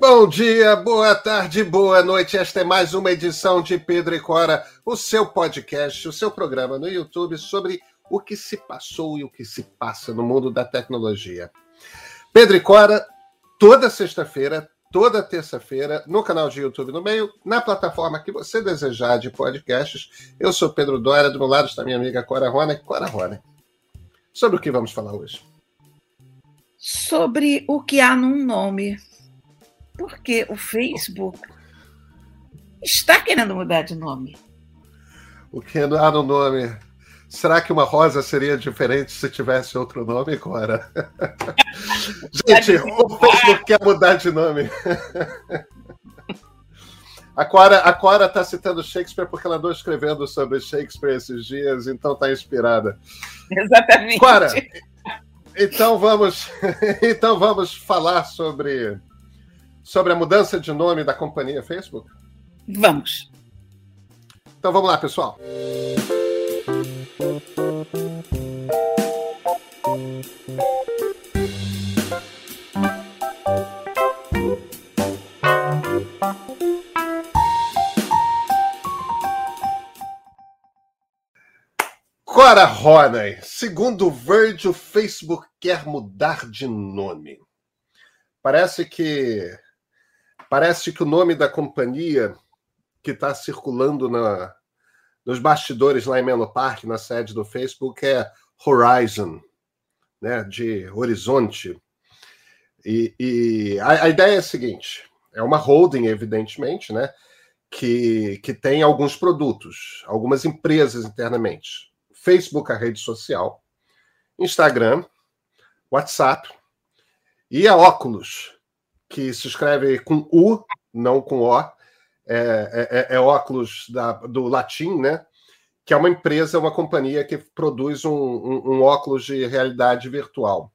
Bom dia, boa tarde, boa noite. Esta é mais uma edição de Pedro e Cora, o seu podcast, o seu programa no YouTube sobre o que se passou e o que se passa no mundo da tecnologia. Pedro e Cora, toda sexta-feira, toda terça-feira, no canal de YouTube no meio, na plataforma que você desejar de podcasts. Eu sou Pedro Dória, do meu lado está minha amiga Cora Rona. Cora Rona, sobre o que vamos falar hoje? Sobre o que há num nome porque o Facebook está querendo mudar de nome. O que há no nome? Será que uma rosa seria diferente se tivesse outro nome, Cora? Gente, o Facebook quer mudar de nome. A Cora, a Cora tá citando Shakespeare porque ela andou escrevendo sobre Shakespeare esses dias, então está inspirada. Exatamente. Cora, então vamos, então vamos falar sobre sobre a mudança de nome da companhia Facebook? Vamos. Então vamos lá, pessoal. Cora Ronay, segundo o Verge, o Facebook quer mudar de nome. Parece que Parece que o nome da companhia que está circulando na, nos bastidores lá em Menlo Park, na sede do Facebook, é Horizon, né, de horizonte. E, e a, a, ideia é a seguinte: é uma holding, evidentemente, né, que, que tem alguns produtos, algumas empresas internamente. Facebook, a rede social, Instagram, WhatsApp e a Oculus, que se escreve com U, não com O, é, é, é, é óculos da, do latim, né? Que é uma empresa, uma companhia que produz um, um, um óculos de realidade virtual.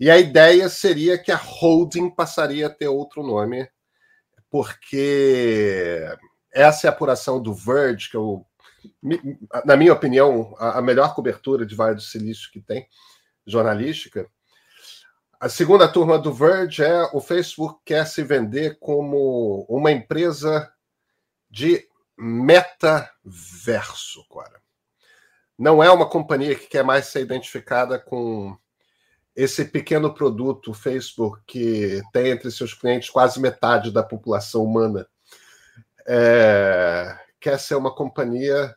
E a ideia seria que a holding passaria a ter outro nome, porque essa é a apuração do Verge, que eu, na minha opinião, a melhor cobertura de Vale do Silício que tem, jornalística. A segunda turma do Verge é o Facebook quer se vender como uma empresa de metaverso, cara. Não é uma companhia que quer mais ser identificada com esse pequeno produto Facebook que tem entre seus clientes quase metade da população humana. É, quer ser uma companhia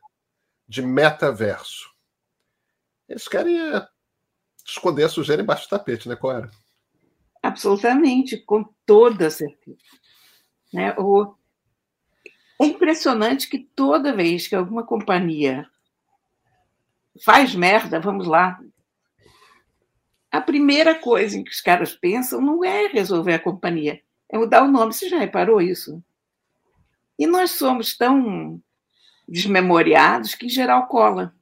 de metaverso. Eles querem esconder a sujeira embaixo do tapete, né, Cora? Absolutamente, com toda certeza. Né? O... É impressionante que toda vez que alguma companhia faz merda, vamos lá, a primeira coisa em que os caras pensam não é resolver a companhia, é mudar o nome. Você já reparou isso? E nós somos tão desmemoriados que, em geral, cola.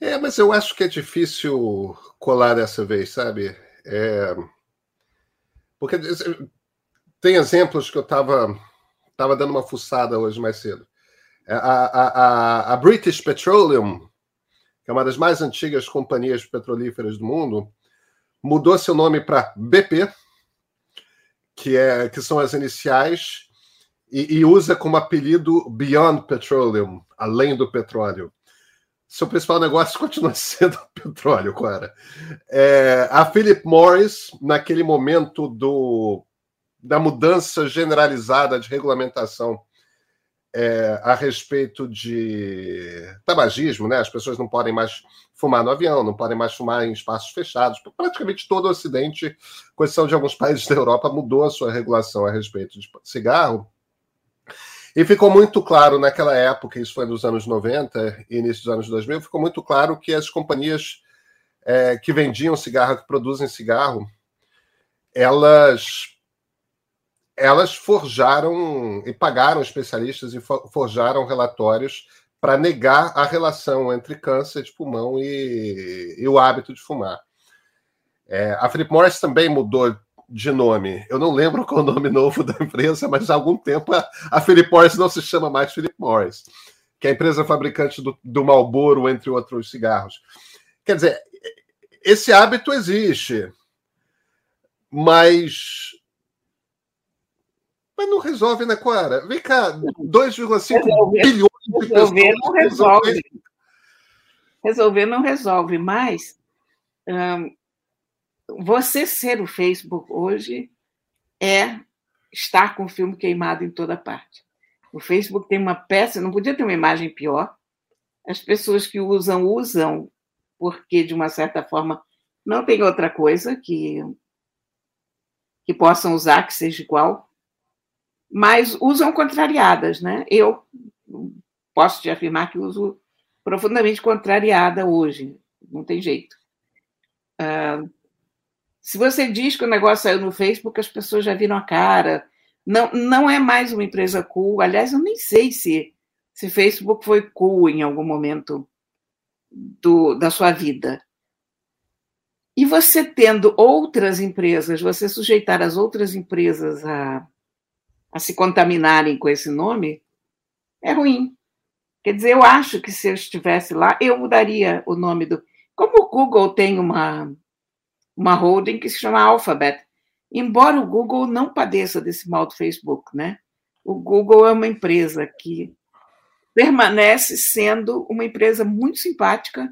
É, mas eu acho que é difícil colar dessa vez, sabe? É... Porque tem exemplos que eu estava tava dando uma fuçada hoje mais cedo. É, a, a, a, British Petroleum, que é uma das mais antigas companhias petrolíferas do mundo, mudou seu nome para BP, que, é, que são as iniciais, e, e usa como apelido Beyond Petroleum, além do petróleo seu principal negócio continua sendo petróleo, cara. É, a Philip Morris, naquele momento do, da mudança generalizada de regulamentação é, a respeito de tabagismo, né? As pessoas não podem mais fumar no avião, não podem mais fumar em espaços fechados. Praticamente todo o Ocidente, com exceção de alguns países da Europa, mudou a sua regulação a respeito de cigarro. E ficou muito claro naquela época, isso foi nos anos 90 e início dos anos 2000, ficou muito claro que as companhias é, que vendiam cigarro, que produzem cigarro, elas elas forjaram e pagaram especialistas e forjaram relatórios para negar a relação entre câncer de pulmão e, e o hábito de fumar. É, a Philip Morris também mudou de nome. Eu não lembro qual é o nome novo da empresa, mas há algum tempo a, a Philip Morris não se chama mais Philip Morris, que é a empresa fabricante do, do Marlboro, entre outros cigarros. Quer dizer, esse hábito existe. mas. Mas não resolve, né, Clara? Vem cá, 2,5 bilhões de resolver não resolve. Resolver não resolve, mas hum, você ser o Facebook hoje é estar com o filme queimado em toda parte. O Facebook tem uma peça, não podia ter uma imagem pior. As pessoas que usam, usam porque, de uma certa forma, não tem outra coisa que, que possam usar que seja igual, mas usam contrariadas, né? Eu posso te afirmar que uso profundamente contrariada hoje, não tem jeito. Uh, se você diz que o negócio saiu no Facebook, as pessoas já viram a cara. Não, não é mais uma empresa cool. Aliás, eu nem sei se se Facebook foi cool em algum momento do, da sua vida. E você tendo outras empresas, você sujeitar as outras empresas a, a se contaminarem com esse nome, é ruim. Quer dizer, eu acho que se eu estivesse lá, eu mudaria o nome do. Como o Google tem uma, uma holding que se chama Alphabet, embora o Google não padeça desse mal do Facebook, né? O Google é uma empresa que permanece sendo uma empresa muito simpática,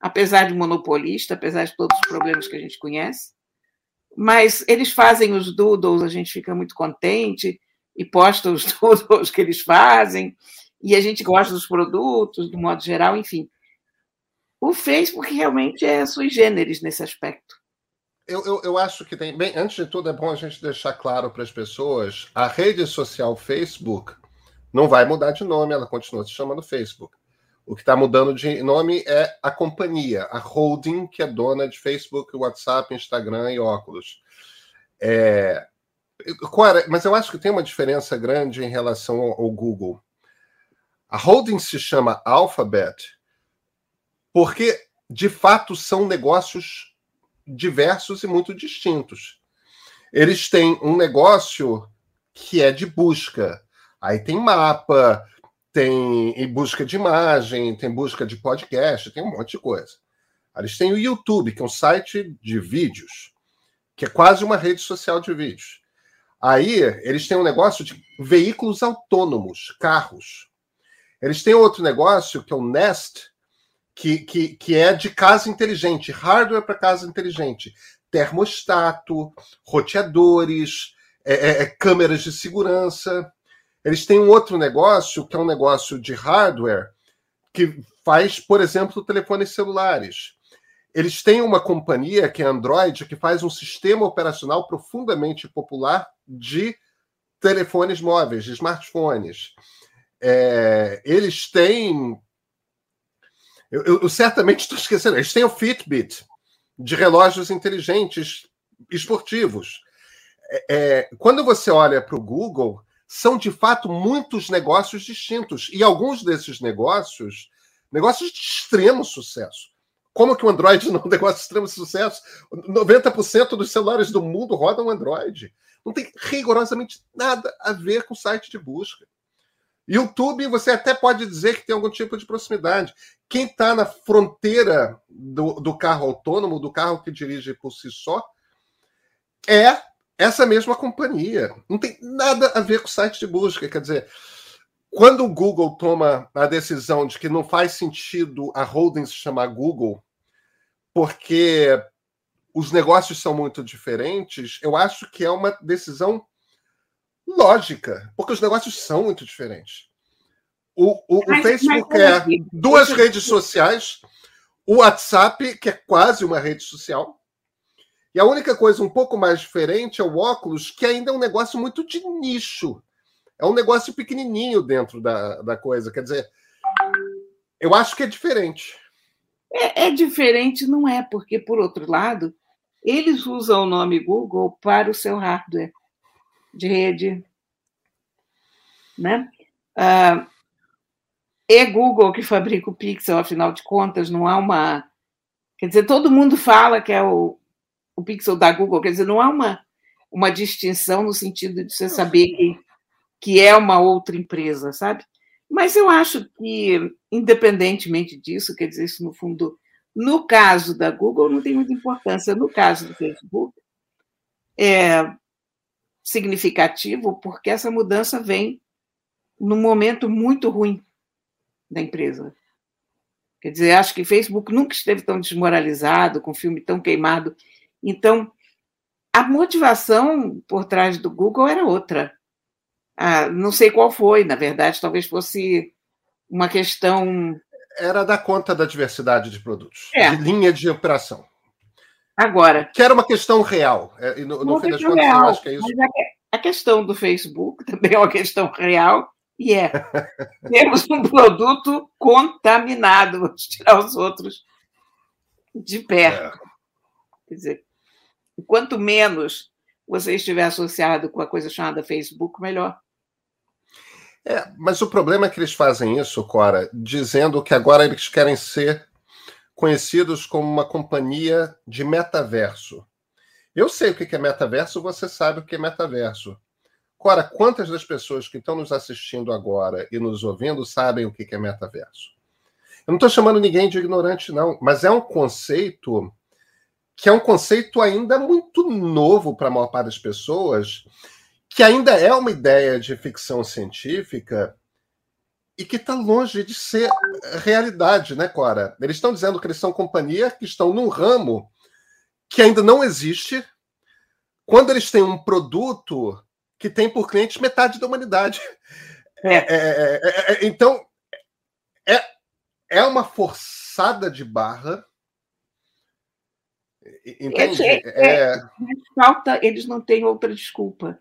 apesar de monopolista, apesar de todos os problemas que a gente conhece. Mas eles fazem os doodles, a gente fica muito contente e posta os doodles que eles fazem, e a gente gosta dos produtos, do modo geral, enfim. O Facebook realmente é sui generis nesse aspecto. Eu, eu, eu, acho que tem. Bem, antes de tudo, é bom a gente deixar claro para as pessoas: a rede social Facebook não vai mudar de nome, ela continua se chamando Facebook. O que está mudando de nome é a companhia, a holding, que é dona de Facebook, WhatsApp, Instagram e óculos. É... Mas eu acho que tem uma diferença grande em relação ao Google. A holding se chama Alphabet porque, de fato, são negócios diversos e muito distintos. Eles têm um negócio que é de busca, Aí tem mapa, tem busca de imagem, tem busca de podcast, tem um monte de coisa. Eles têm o YouTube, que é um site de vídeos, que é quase uma rede social de vídeos. Aí eles têm um negócio de veículos autônomos, carros. Eles têm outro negócio que é o Nest, que, que, que é de casa inteligente, hardware para casa inteligente, termostato, roteadores, é, é, é câmeras de segurança. Eles têm um outro negócio, que é um negócio de hardware, que faz, por exemplo, telefones celulares. Eles têm uma companhia, que é Android, que faz um sistema operacional profundamente popular de telefones móveis, de smartphones. É, eles têm. Eu, eu, eu certamente estou esquecendo. Eles têm o Fitbit, de relógios inteligentes esportivos. É, é quando você olha para o Google, são de fato muitos negócios distintos. E alguns desses negócios, negócios de extremo sucesso. Como que o Android não é um negócio de extremo sucesso? 90% dos celulares do mundo rodam Android. Não tem rigorosamente nada a ver com site de busca. YouTube, você até pode dizer que tem algum tipo de proximidade. Quem está na fronteira do, do carro autônomo, do carro que dirige por si só, é essa mesma companhia. Não tem nada a ver com o site de busca. Quer dizer, quando o Google toma a decisão de que não faz sentido a holding se chamar Google, porque os negócios são muito diferentes, eu acho que é uma decisão lógica, porque os negócios são muito diferentes. O, o, mas, o Facebook mas, é duas redes sociais, o WhatsApp, que é quase uma rede social, e a única coisa um pouco mais diferente é o óculos, que ainda é um negócio muito de nicho. É um negócio pequenininho dentro da, da coisa. Quer dizer, eu acho que é diferente. É, é diferente, não é, porque, por outro lado, eles usam o nome Google para o seu hardware de rede. Né? Ah, é Google que fabrica o Pixel, afinal de contas, não há uma. Quer dizer, todo mundo fala que é o, o pixel da Google, quer dizer, não há uma, uma distinção no sentido de você saber que, que é uma outra empresa, sabe? Mas eu acho que, independentemente disso, quer dizer, isso no fundo, no caso da Google, não tem muita importância. No caso do Facebook, é significativo porque essa mudança vem num momento muito ruim da empresa. Quer dizer, acho que Facebook nunca esteve tão desmoralizado, com filme tão queimado. Então, a motivação por trás do Google era outra. Ah, não sei qual foi, na verdade, talvez fosse uma questão. Era dar conta da diversidade de produtos, é. de linha de operação. Agora. Que era uma questão real. É, no, no fim das contas, real, eu acho que é isso. A, a questão do Facebook também é uma questão real, e é. Temos um produto contaminado, vamos tirar os outros de perto. É. Quer dizer, quanto menos você estiver associado com a coisa chamada Facebook, melhor. É, mas o problema é que eles fazem isso, Cora, dizendo que agora eles querem ser conhecidos como uma companhia de metaverso. Eu sei o que é metaverso, você sabe o que é metaverso. Cora, quantas das pessoas que estão nos assistindo agora e nos ouvindo sabem o que é metaverso? Eu não estou chamando ninguém de ignorante, não, mas é um conceito que é um conceito ainda muito novo para a maior parte das pessoas que ainda é uma ideia de ficção científica e que está longe de ser realidade, né, Cora? Eles estão dizendo que eles são companhia que estão num ramo que ainda não existe, quando eles têm um produto que tem por cliente metade da humanidade. É. É, é, é, é então, é, é uma forçada de barra. Entende? É, falta, eles não têm outra desculpa.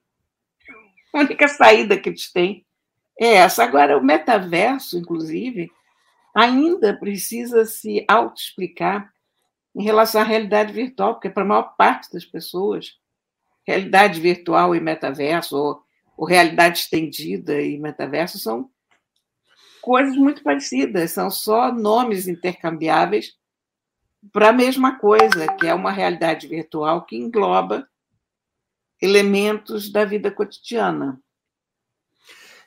A única saída que eles têm é essa. Agora, o metaverso, inclusive, ainda precisa se auto-explicar em relação à realidade virtual, porque para a maior parte das pessoas, realidade virtual e metaverso, ou, ou realidade estendida e metaverso, são coisas muito parecidas, são só nomes intercambiáveis para a mesma coisa, que é uma realidade virtual que engloba elementos da vida cotidiana.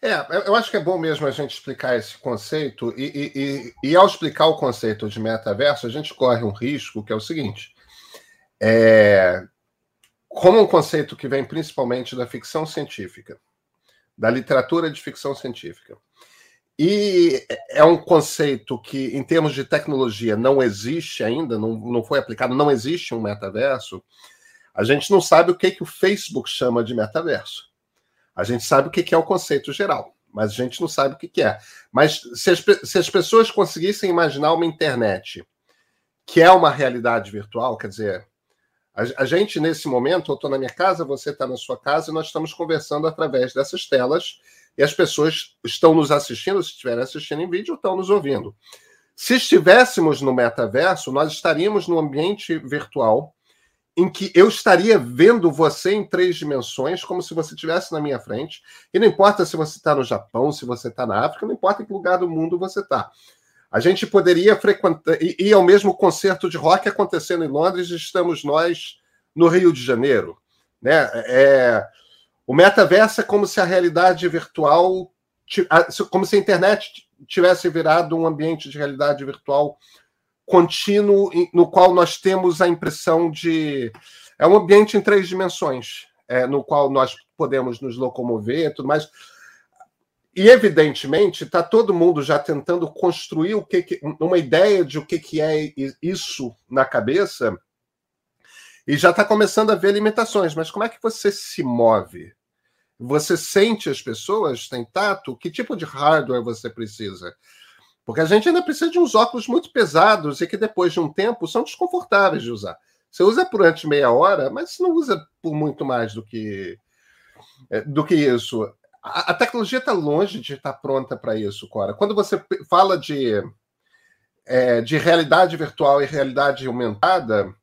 É, eu acho que é bom mesmo a gente explicar esse conceito, e, e, e, e, ao explicar o conceito de metaverso, a gente corre um risco que é o seguinte: é, como um conceito que vem principalmente da ficção científica, da literatura de ficção científica, e é um conceito que, em termos de tecnologia, não existe ainda, não, não foi aplicado, não existe um metaverso. A gente não sabe o que, que o Facebook chama de metaverso. A gente sabe o que, é o conceito geral, mas a gente não sabe o que, é. Mas se as, se as pessoas conseguissem imaginar uma internet que é uma realidade virtual, quer dizer, a, a gente, nesse momento, eu estou na minha casa, você está na sua casa, e nós estamos conversando através dessas telas, e as pessoas estão nos assistindo, se estiverem assistindo em vídeo, estão nos ouvindo. Se estivéssemos no metaverso, nós estaríamos no ambiente virtual em que eu estaria vendo você em três dimensões, como se você estivesse na minha frente. E não importa se você está no Japão, se você está na África, não importa em que lugar do mundo você está. A gente poderia frequentar. E ao mesmo concerto de rock acontecendo em Londres, estamos nós no Rio de Janeiro. Né? É, o metaverso é como se a realidade virtual, como se a internet tivesse virado um ambiente de realidade virtual contínuo no qual nós temos a impressão de. É um ambiente em três dimensões, é, no qual nós podemos nos locomover e tudo mais. E, evidentemente, está todo mundo já tentando construir o que, que, uma ideia de o que, que é isso na cabeça, e já está começando a ver limitações. Mas como é que você se move? Você sente as pessoas? Tem tato? Que tipo de hardware você precisa? Porque a gente ainda precisa de uns óculos muito pesados e que depois de um tempo são desconfortáveis de usar. Você usa por antes meia hora, mas não usa por muito mais do que é, do que isso. A, a tecnologia está longe de estar pronta para isso, Cora. Quando você fala de, é, de realidade virtual e realidade aumentada,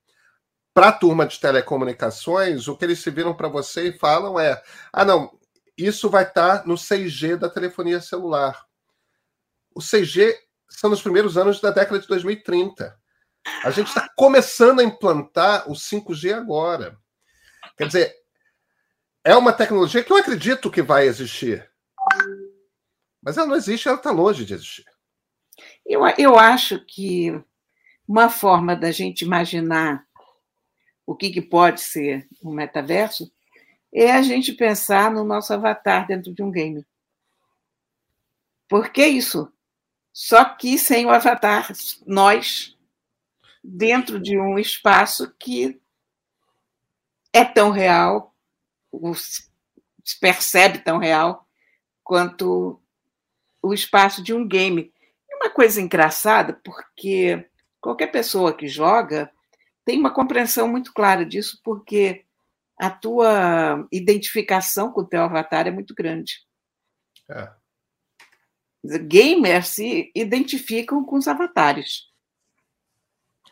para a turma de telecomunicações, o que eles se viram para você e falam é: ah, não, isso vai estar tá no 6G da telefonia celular o CG são nos primeiros anos da década de 2030. A gente está começando a implantar o 5G agora. Quer dizer, é uma tecnologia que eu acredito que vai existir. Mas ela não existe, ela está longe de existir. Eu, eu acho que uma forma da gente imaginar o que, que pode ser um metaverso, é a gente pensar no nosso avatar dentro de um game. Por que isso? Só que sem o avatar, nós, dentro de um espaço que é tão real, se percebe tão real, quanto o espaço de um game. É uma coisa engraçada, porque qualquer pessoa que joga tem uma compreensão muito clara disso, porque a tua identificação com o teu avatar é muito grande. É. Gamers se identificam com os avatares.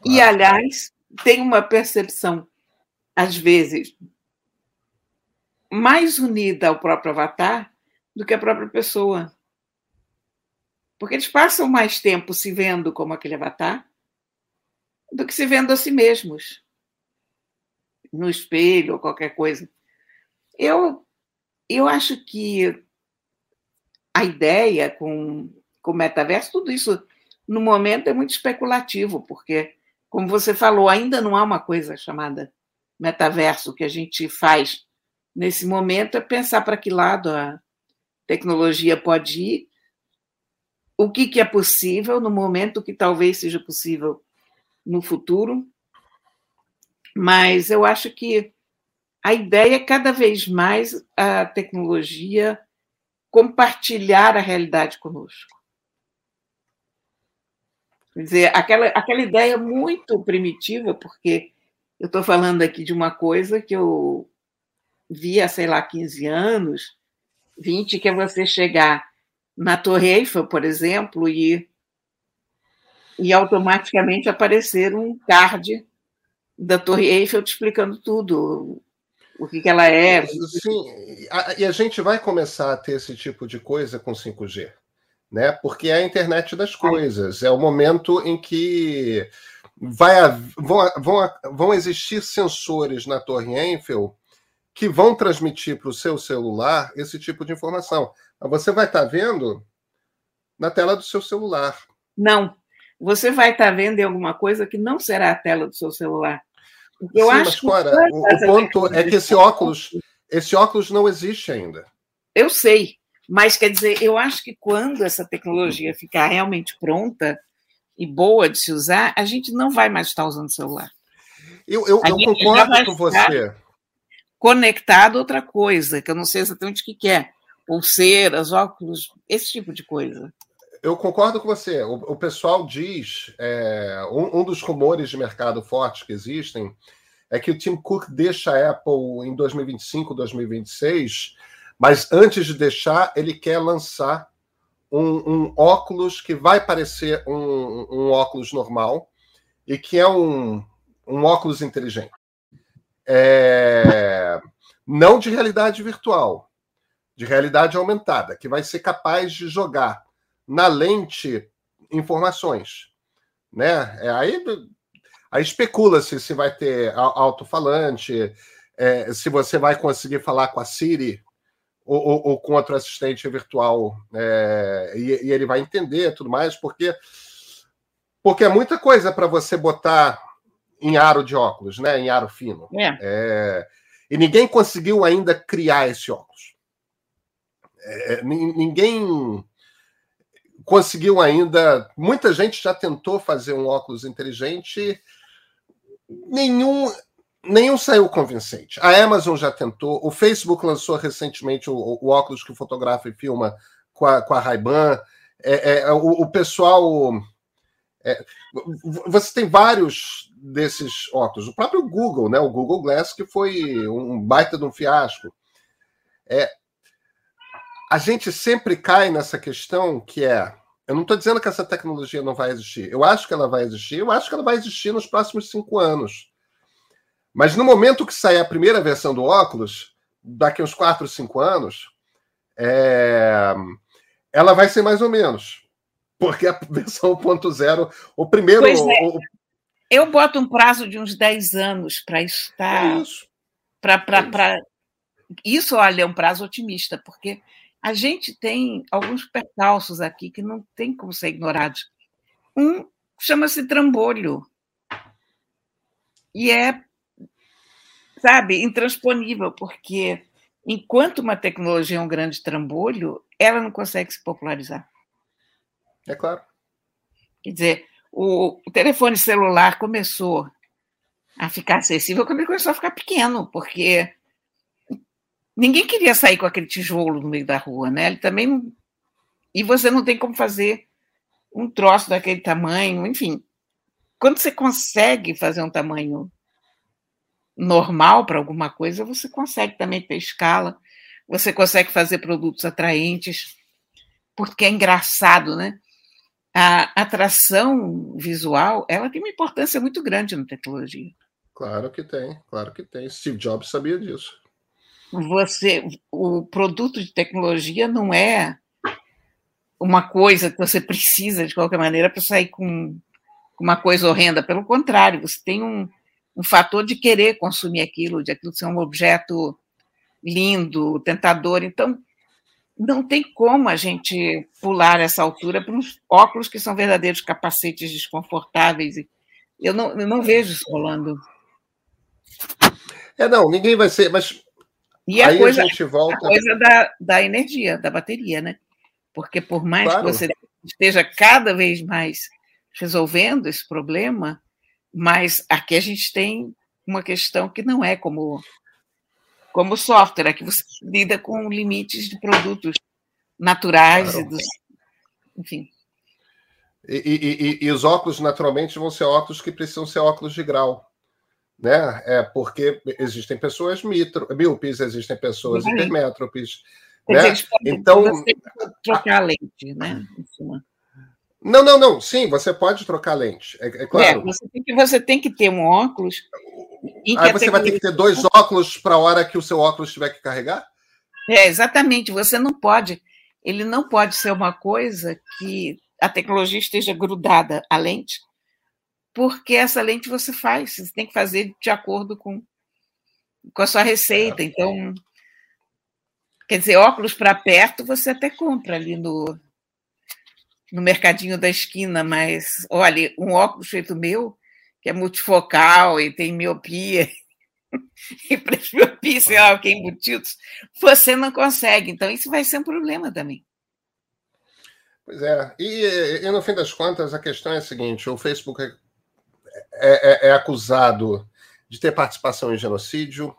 Claro. E, aliás, tem uma percepção, às vezes, mais unida ao próprio avatar do que a própria pessoa. Porque eles passam mais tempo se vendo como aquele avatar do que se vendo a si mesmos no espelho ou qualquer coisa. Eu, eu acho que a ideia com, com o metaverso, tudo isso no momento é muito especulativo, porque, como você falou, ainda não há uma coisa chamada metaverso. O que a gente faz nesse momento é pensar para que lado a tecnologia pode ir, o que, que é possível no momento que talvez seja possível no futuro, mas eu acho que a ideia é cada vez mais a tecnologia compartilhar a realidade conosco. Quer dizer, aquela, aquela ideia muito primitiva, porque eu estou falando aqui de uma coisa que eu vi há, sei lá, 15 anos, 20, que é você chegar na Torre Eiffel, por exemplo, e, e automaticamente aparecer um card da Torre Eiffel te explicando tudo, o que, que ela é. Sim, e a gente vai começar a ter esse tipo de coisa com 5G, né? Porque é a internet das coisas, é o momento em que vai, vão, vão, vão existir sensores na Torre Eiffel que vão transmitir para o seu celular esse tipo de informação. Você vai estar tá vendo na tela do seu celular. Não, você vai estar tá vendo em alguma coisa que não será a tela do seu celular. Eu Sim, acho mas, Cora, o, o ponto é que esse óculos, esse óculos não existe ainda. Eu sei, mas quer dizer, eu acho que quando essa tecnologia ficar realmente pronta e boa de se usar, a gente não vai mais estar usando celular. Eu, eu, eu concordo com você. Conectado a outra coisa, que eu não sei exatamente o que, que é. Pulseiras, óculos, esse tipo de coisa eu concordo com você. O, o pessoal diz, é, um, um, dos rumores de mercado fortes que existem é que o Tim Cook deixa a Apple em 2025, 2026, mas antes de deixar, ele quer lançar um, um óculos que vai parecer um, um, óculos normal e que é um, óculos inteligente. É, não de realidade virtual, de realidade aumentada, que vai ser capaz de jogar na lente informações. Né? É, aí, aí especula-se se vai ter alto-falante, é, se você vai conseguir falar com a Siri ou, ou, ou com outro assistente virtual é, e, e, ele vai entender tudo mais, porque, porque é muita coisa para você botar em aro de óculos, né? em aro fino. É. é e ninguém conseguiu ainda criar esse óculos. É, ninguém conseguiu ainda. Muita gente já tentou fazer um óculos inteligente, nenhum. Nenhum saiu convincente. A Amazon já tentou, o Facebook lançou recentemente o, o óculos que fotografa e filma com a, com a Ray-Ban. É, é, o, o, pessoal. É, você tem vários desses óculos. O próprio Google, né? O Google Glass, que foi um baita de um fiasco. É, a gente sempre cai nessa questão que é. Eu não estou dizendo que essa tecnologia não vai existir. Eu acho que ela vai existir. Eu acho que ela vai existir nos próximos cinco anos. Mas no momento que sair a primeira versão do óculos, daqui uns quatro, cinco anos, é... ela vai ser mais ou menos. Porque a versão 1.0, o primeiro. É. O... Eu boto um prazo de uns 10 anos para estar. É isso. Pra, pra, é pra... isso, olha, é um prazo otimista, porque a gente tem alguns percalços aqui que não tem como ser ignorados. Um chama-se trambolho. E é sabe, intransponível, porque enquanto uma tecnologia é um grande trambolho, ela não consegue se popularizar. É claro. Quer dizer, o, telefone celular começou a ficar acessível quando ele começou a ficar pequeno, porque ninguém queria sair com aquele tijolo no meio da rua, né? Ele também e você não tem como fazer um troço daquele tamanho, enfim. Quando você consegue fazer um tamanho normal para alguma coisa, você consegue também ter escala, você consegue fazer produtos atraentes, porque é engraçado, né? A atração visual, ela tem uma importância muito grande na tecnologia. Claro que tem, claro que tem. Steve Jobs sabia disso. Você, o produto de tecnologia não é uma coisa que você precisa de qualquer maneira para sair com uma coisa horrenda. Pelo contrário, você tem um, um fator de querer consumir aquilo, de aquilo ser um objeto lindo, tentador. Então, não tem como a gente pular essa altura para uns óculos que são verdadeiros capacetes desconfortáveis. Eu não, eu não vejo isso rolando. É, não, ninguém vai ser, mas e a coisa, a gente volta... a coisa da, da energia, da bateria, né? Porque por mais claro. que você esteja cada vez mais resolvendo esse problema, mas aqui a gente tem uma questão que não é como como software, é que você lida com limites de produtos naturais claro. e dos, enfim. E, e, e, e, os óculos, naturalmente, vão ser óculos que precisam ser óculos de grau. Né? É porque existem pessoas mitro, míopes, existem pessoas hipermétropes, né? Então, trocar a lente, né? Não, não, não. Sim, você pode trocar lente. É, é claro. É, você, tem que, você tem que ter um óculos. Aí você vai ter que ter dois óculos para a hora que o seu óculos tiver que carregar? É, exatamente. Você não pode. Ele não pode ser uma coisa que a tecnologia esteja grudada à lente, porque essa lente você faz. Você tem que fazer de acordo com, com a sua receita. É. Então, Quer dizer, óculos para perto você até compra ali no, no mercadinho da esquina, mas olha, um óculos feito meu, que é multifocal e tem miopia, e presbiopia, sei lá, que é embutidos, você não consegue. Então, isso vai ser um problema também. Pois é. E, e, no fim das contas, a questão é a seguinte: o Facebook é, é, é, acusado de ter participação em genocídio,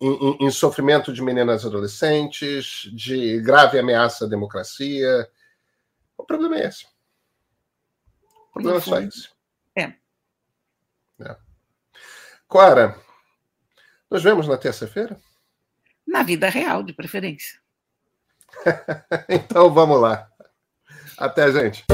em, em, sofrimento de meninas adolescentes, de grave ameaça à democracia. O problema é esse. O problema é só esse. É. é. Clara, nos vemos na terça-feira? Na vida real, de preferência. então vamos lá. Até, gente.